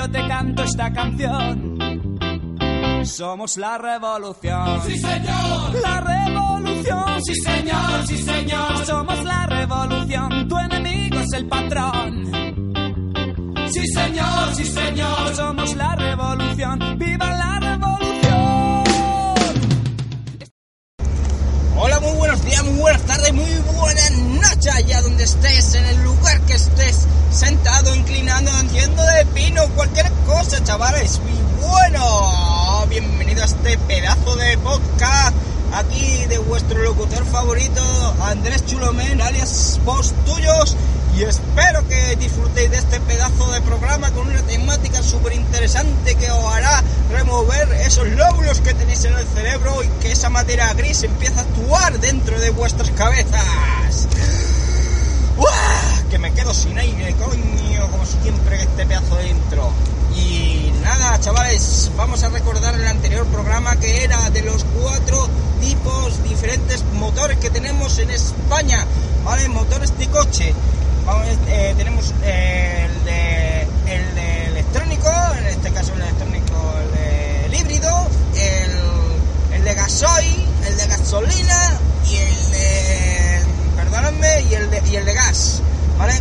Yo te canto esta canción. Somos la revolución. Sí, señor. La revolución. Sí, señor, sí, señor. Somos la revolución. Tu enemigo es el patrón. Sí, señor, sí, señor. Somos la revolución. ¡Viva la revolución! Hola, muy buenos días, muy buenas tardes, muy buenas noches allá donde estés, en el lugar que estés, sentado, inclinando, haciendo de pino, cualquier cosa, chavales. Y bueno, bienvenido a este pedazo de podcast aquí de vuestro locutor favorito, Andrés Chulomén, alias Post Tuyos. Y espero que disfrutéis de este pedazo de programa con una temática súper interesante que os hará remover esos lóbulos que tenéis en el cerebro y que esa materia gris empiece a actuar dentro de vuestras cabezas. Que me quedo sin aire, coño, como siempre que este pedazo de intro. Y nada, chavales, vamos a recordar el anterior programa que era de los cuatro tipos diferentes motores que tenemos en España, ¿vale? Motores de coche. Eh, tenemos eh, el, de, el de electrónico, en este caso el electrónico, el, de, el híbrido, el, el de gasoil, el de gasolina y el de, perdónenme, y el de, y el de gas, ¿vale?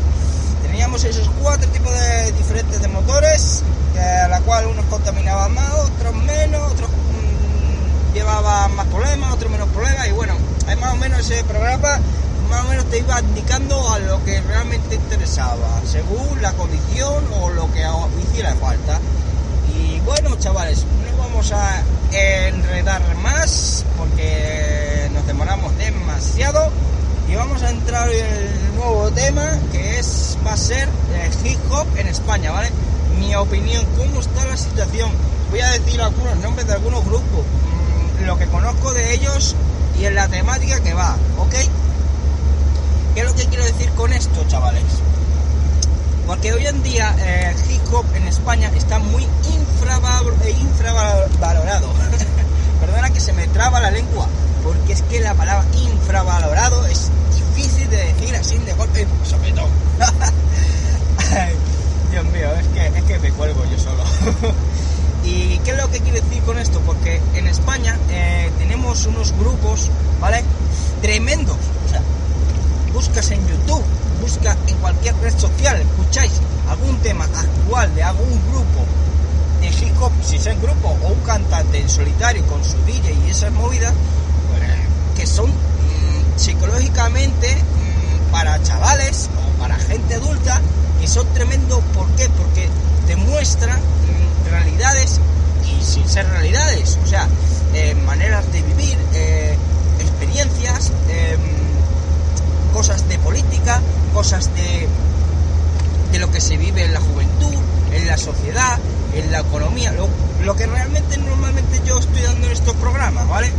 Teníamos esos cuatro tipos de diferentes de motores, que a la cual unos contaminaban más, otros menos, otros mmm, llevaban más problemas, otros menos problemas, y bueno, hay más o menos ese programa más o menos te iba indicando a lo que realmente interesaba, según la condición o lo que hiciera falta. Y bueno, chavales, no vamos a enredar más porque nos demoramos demasiado y vamos a entrar en el nuevo tema que es va a ser el hip hop en España, ¿vale? Mi opinión, cómo está la situación. Voy a decir algunos nombres de algunos grupos, lo que conozco de ellos y en la temática que va, ¿ok? ¿Qué es lo que quiero decir con esto, chavales? Porque hoy en día el eh, hip hop en España está muy infravalorado. Perdona que se me traba la lengua, porque es que la palabra infravalorado es difícil de decir así de golpe sobre todo. Dios mío, es que, es que me cuelgo yo solo. ¿Y qué es lo que quiero decir con esto? Porque en España eh, tenemos unos grupos, ¿vale? Tremendos. O sea, buscas en YouTube, busca en cualquier red social, escucháis algún tema actual de algún grupo si es el grupo o un cantante en solitario con su DJ y esas movidas, que son mmm, psicológicamente mmm, para chavales o para gente adulta, que son tremendos, ¿por qué? Porque te muestran mmm, realidades y sin ser realidades, o sea, eh, maneras de vivir, eh, experiencias, eh, cosas de política, cosas de, de lo que se vive en la juventud, en la sociedad, en la economía, lo, que realmente normalmente yo estoy dando en estos programas, ¿vale?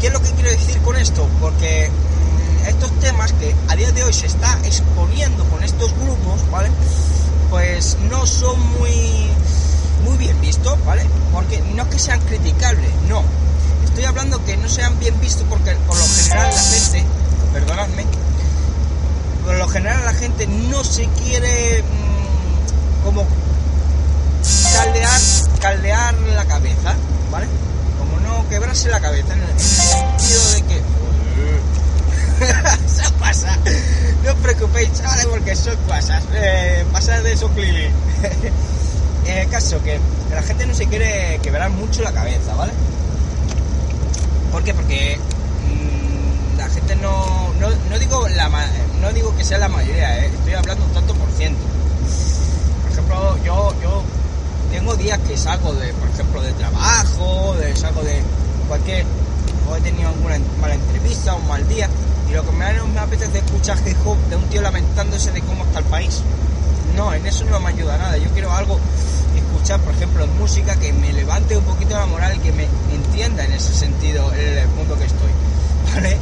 ¿Qué es lo que quiero decir con esto? Porque mmm, estos temas que a día de hoy se está exponiendo con estos grupos, ¿vale? Pues no son muy, muy bien vistos, ¿vale? Porque no es que sean criticables, no. Estoy hablando que no sean bien vistos porque por lo general la gente perdonadme, por lo general la gente no se quiere quebrarse la cabeza, en el, en el sentido de que... eso pasa, no os preocupéis, chavales, porque son cosas, eh, pasa de eso, Clili. el caso que la gente no se quiere quebrar mucho la cabeza, ¿vale? ¿Por qué? Porque la gente no, no, no, digo la, no digo que sea la mayoría, ¿eh? estoy hablando un tanto por ciento. Por ejemplo, yo, yo tengo días que salgo de, por ejemplo, de trabajo, de, salgo de cualquier, o he tenido alguna mala entrevista, un mal día, y lo que menos me apetece escuchar hip de un tío lamentándose de cómo está el país. No, en eso no me ayuda nada. Yo quiero algo, escuchar, por ejemplo, música que me levante un poquito la moral y que me entienda en ese sentido en el mundo que estoy. ¿Vale?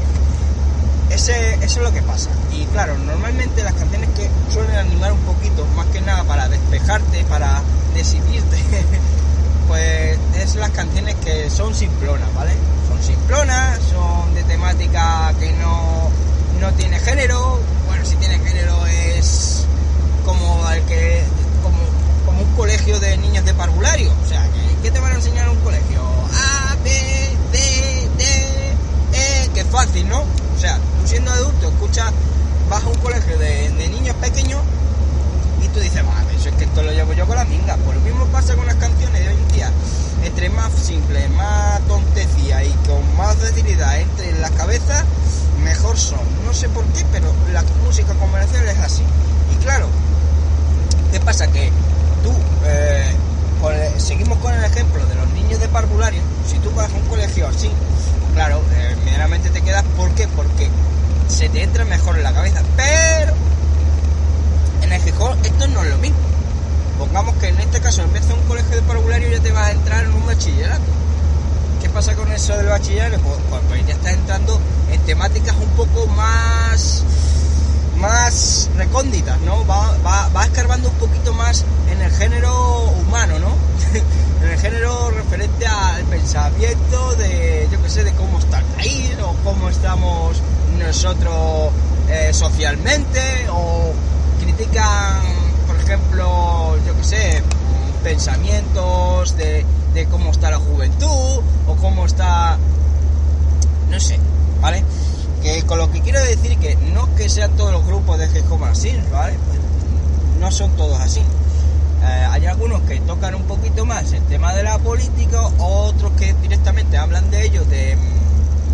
Ese, eso es lo que pasa. Y claro, normalmente las canciones que suelen animar un poquito, más que nada para despejarte, para decidirte, pues es las canciones que son simplonas, ¿vale? Son simplonas, son de temática que no, no tiene género, bueno, si tiene género es como el que como, como un colegio de niños de parvulario, o sea, ¿qué te van a enseñar en un colegio? A, B, D, D, E, que fácil, ¿no? O sea, tú siendo adulto, escuchas, vas a un colegio de, de niños pequeños y tú dices, vale, eso es que esto lo llevo yo con la minga. Pues lo mismo pasa con las canciones de hoy en día. Entre más simple, más tontecía y con más facilidad entre en las cabezas, mejor son. No sé por qué, pero la música comercial es así. Y claro, ¿qué pasa? Que tú, eh, el- seguimos con el ejemplo de los niños de parvulario, si tú vas a un colegio así, claro, eh, te quedas, ¿por qué? Porque se te entra mejor en la cabeza, pero en el Gijón esto no es lo mismo. Pongamos que en este caso, en vez de un colegio de parvulario, ya te vas a entrar en un bachillerato. ¿Qué pasa con eso del bachillerato? Pues, pues- pues ya estás entrando en temáticas un poco más más recónditas, ¿no? Va, va, va escarbando un poquito más en el género humano, ¿no? en el género referente al pensamiento de, yo qué sé, de cómo está el país o cómo estamos nosotros eh, socialmente o critican, ejemplo, yo qué sé, pensamientos de, de cómo está la juventud o cómo está no sé, ¿vale? Que con lo que quiero decir que no que sean todos los grupos de hip así, ¿vale? Pues no son todos así. Eh, hay algunos que tocan un poquito más el tema de la política, otros que directamente hablan de ellos, de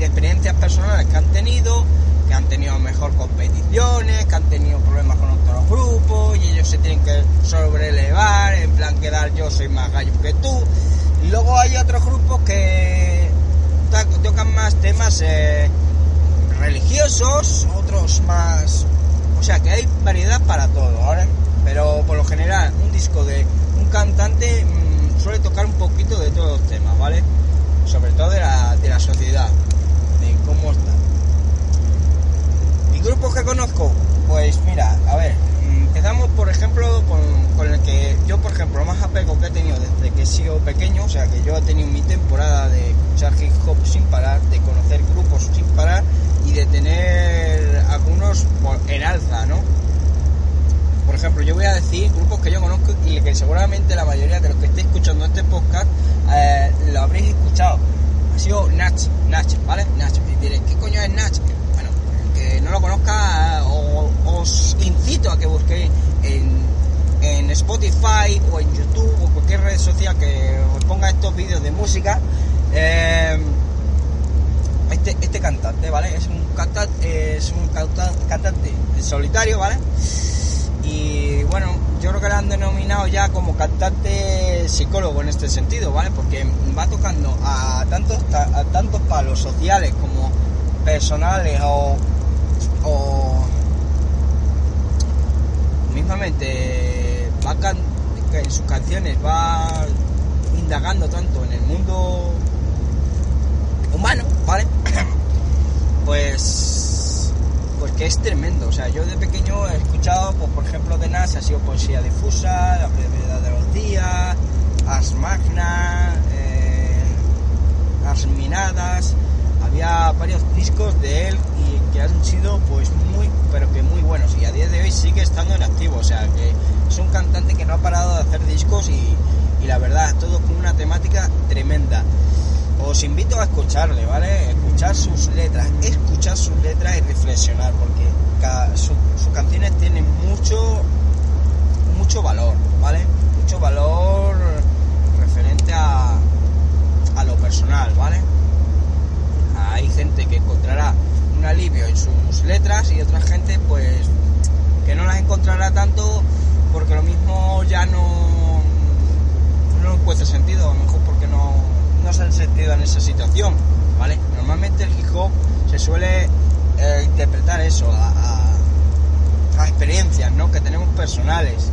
experiencias personales que han tenido, que han tenido mejor competiciones, que han tenido problemas con otros grupos y ellos se tienen que sobrelevar, en plan quedar yo soy más gallo que tú. Luego hay otros grupos que tocan más temas eh, religiosos, otros más... O sea que hay variedad para todo, ¿vale? Pero por lo general un disco de un cantante mm, suele tocar un poquito de todos los temas, ¿vale? Sobre todo de la, de la sociedad, cómo está. ¿Y grupos que conozco? Pues mira, a ver, mm, empezamos por ejemplo con, con el que yo, por ejemplo, lo más apego que he tenido desde que he sido pequeño, o sea que yo he tenido mi temporada de escuchar hip hop sin parar, de conocer grupos sin parar y de tener algunos por- en alza, ¿no? Por ejemplo, yo voy a decir grupos que yo conozco y que seguramente la mayoría de los que estéis escuchando este podcast eh, lo habréis escuchado. Ha sido Nach, Nach, ¿vale? Nach. Y diréis, ¿qué coño es Nach? No lo conozca, os incito a que busquéis en, en Spotify o en YouTube o cualquier red social que os ponga estos vídeos de música. eh, este, este cantante, ¿vale? Es un cantante, es un canta- cantante solitario, ¿vale? Y bueno, yo creo que le han denominado ya como cantante psicólogo en este sentido, ¿vale? Porque va tocando a tantos, ta- a tantos palos sociales como personales o, o mismamente va can- en sus canciones va indagando tanto en el mundo humano, ¿vale? pues pues que es tremendo. O sea, yo de pequeño he escuchado, pues, por ejemplo, de Nas, ha sido poesía difusa, la brevedad de los días, Ars Magna, eh, Ars Minadas. Había varios discos de él que han sido, pues, muy, pero que muy buenos. Y a día de hoy sigue estando en activo. O sea, que es un cantante que no ha parado de hacer discos y, y la verdad, todo con una temática tremenda os invito a escucharle, ¿vale? Escuchar sus letras, escuchar sus letras y reflexionar, porque sus canciones tienen mucho, mucho valor, ¿vale? Mucho valor referente a, a lo personal, ¿vale? Hay gente que encontrará alivio en sus letras y otra gente, pues, que no las encontrará tanto porque lo mismo ya no, no encuentra sentido, a lo mejor porque no, no se han sentido en esa situación, ¿vale? Normalmente el hip hop se suele eh, interpretar eso a, experiencias ¿no? que tenemos personales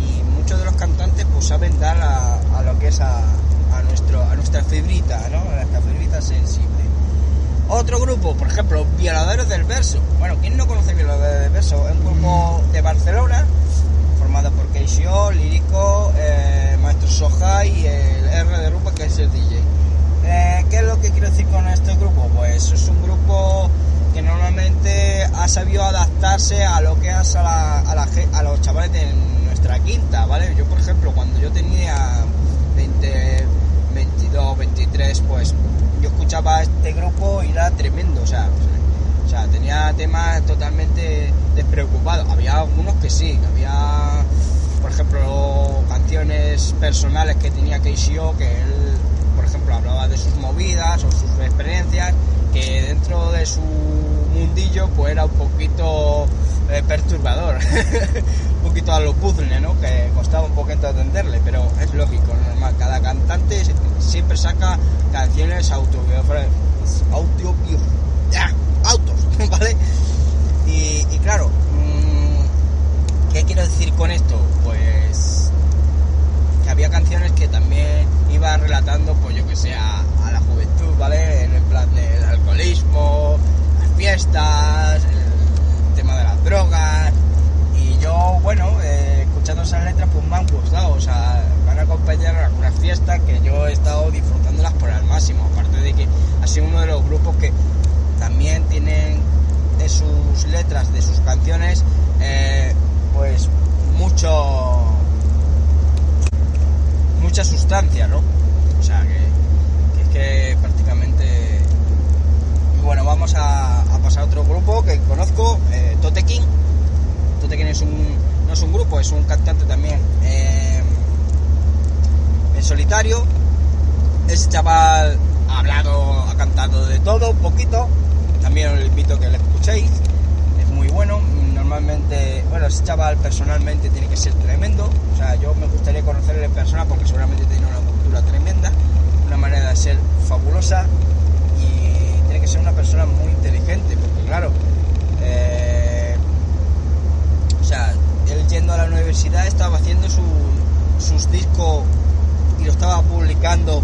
y muchos de los cantantes pues saben dar a, a lo que es a, a nuestro a nuestra fibrita ¿no? a nuestra fibrita sensible otro grupo por ejemplo Violadores del Verso bueno ¿quién no conoce Violadores del Verso? es un grupo de Barcelona formado por Keisho, Lírico, eh, Maestro Soja y el R de Rupa que es el DJ eh, ¿qué es lo que quiero decir con este grupo? pues es un grupo que normalmente ha sabido adaptarse a lo que es a, la, a, la, a los chavales de nuestra quinta, ¿vale? Yo, por ejemplo, cuando yo tenía 20, 22, 23, pues escuchaba este grupo y era tremendo, o sea, o sea tenía temas totalmente despreocupados. Había algunos que sí, había, por ejemplo, canciones personales que tenía Keishio, que él, por ejemplo, hablaba de sus movidas o sus experiencias, que dentro de su mundillo pues era un poquito eh, perturbador, un poquito a los puzzles, ¿no? Que costaba un poquito atenderle, pero es lógico, normal. Cada cantante siempre saca canciones autobiográficas, autos, ¿vale? Y claro, mmm, ¿qué quiero decir con esto? Pues que había canciones que también iba relatando, pues yo que sé, a, a la juventud, ¿vale? En el plan del alcoholismo, las fiestas, el tema de las drogas. Y yo, bueno, eh, escuchando esas letras, pues me han gustado. O sea, van a acompañar a algunas fiestas que yo he estado disfrutándolas por al máximo. Aparte de que ha sido uno de los grupos que también tienen de sus letras, de sus canciones, eh, pues mucho mucha sustancia, ¿no? O sea, que, es que prácticamente... Bueno, vamos a, pasar a otro grupo que conozco, eh, Totekin. Totekin es un, no es un grupo, es un cantante también eh, en solitario. Ese chaval ha hablado, ha cantado de todo, un poquito. También os invito a que lo escuchéis. Muy bueno. Normalmente, bueno, ese chaval personalmente tiene que ser tremendo. O sea, yo me gustaría conocerle en persona porque seguramente tiene una cultura tremenda, una manera de ser fabulosa y tiene que ser una persona muy inteligente porque, claro, eh, o sea, él yendo a la universidad estaba haciendo su, sus discos y lo estaba publicando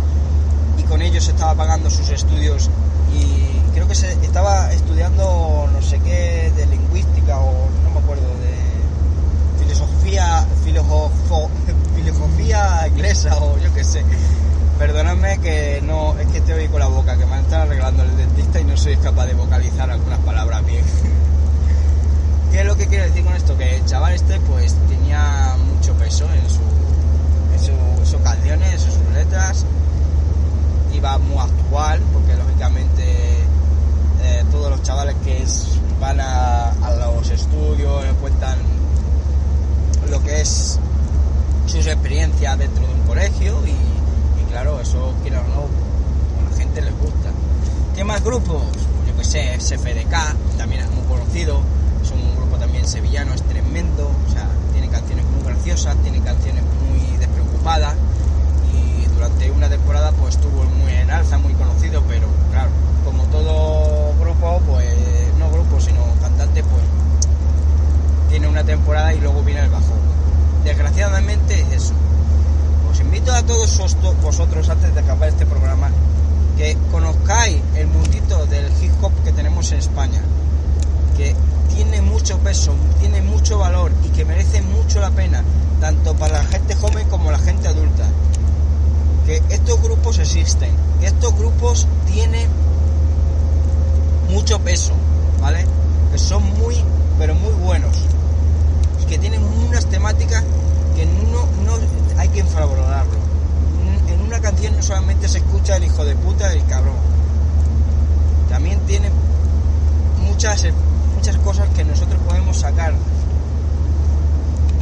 y con ellos estaba pagando sus estudios y que se estaba estudiando no sé qué de lingüística o no me acuerdo de filosofía filosofo, filosofía inglesa o yo qué sé. Perdóname que no es que oí con la boca que me están arreglando el dentista y no soy capaz de vocalizar algunas palabras bien. ¿qué es lo que quiero decir con esto? que el chaval este pues tenía mucho peso en su en su, sus canciones en sus letras iba muy actual porque lógicamente eh, todos los chavales que es, van a, a, los estudios cuentan lo que es sus experiencias dentro de un colegio y, y claro eso quiero o no a la gente les gusta ¿qué más grupos? Pues yo que sé SFDK también es muy conocido es un grupo también sevillano es tremendo o sea tiene canciones muy graciosas tiene canciones muy despreocupadas durante una temporada pues estuvo muy en alza, muy conocido, pero claro, como todo grupo, pues no grupo, sino cantante, pues tiene una temporada y luego viene el bajón. Desgraciadamente es eso. Os invito a todos vosotros, antes de acabar este programa, que conozcáis el mundito del hip hop que en España, que tiene mucho peso, tiene mucho valor y que merece mucho la pena, tanto para la gente joven como la gente adulta que estos grupos existen, estos grupos tienen mucho peso, ¿vale? Que son muy, pero muy buenos y que tienen unas temáticas que no, no hay que infravalorarlo. En una canción no solamente se escucha el hijo de puta y el cabrón, también tiene muchas, muchas cosas que nosotros podemos sacar,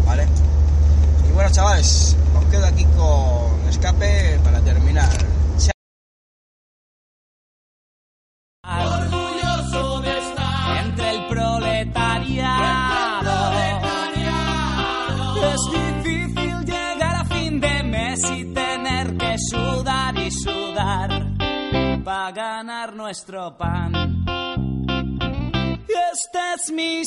¿vale? Y bueno, chavales, os quedo aquí con escape para terminar. Orgulloso de estar entre el proletariado. Es difícil llegar a fin de mes y tener que sudar y sudar para ganar nuestro pan. Este es mi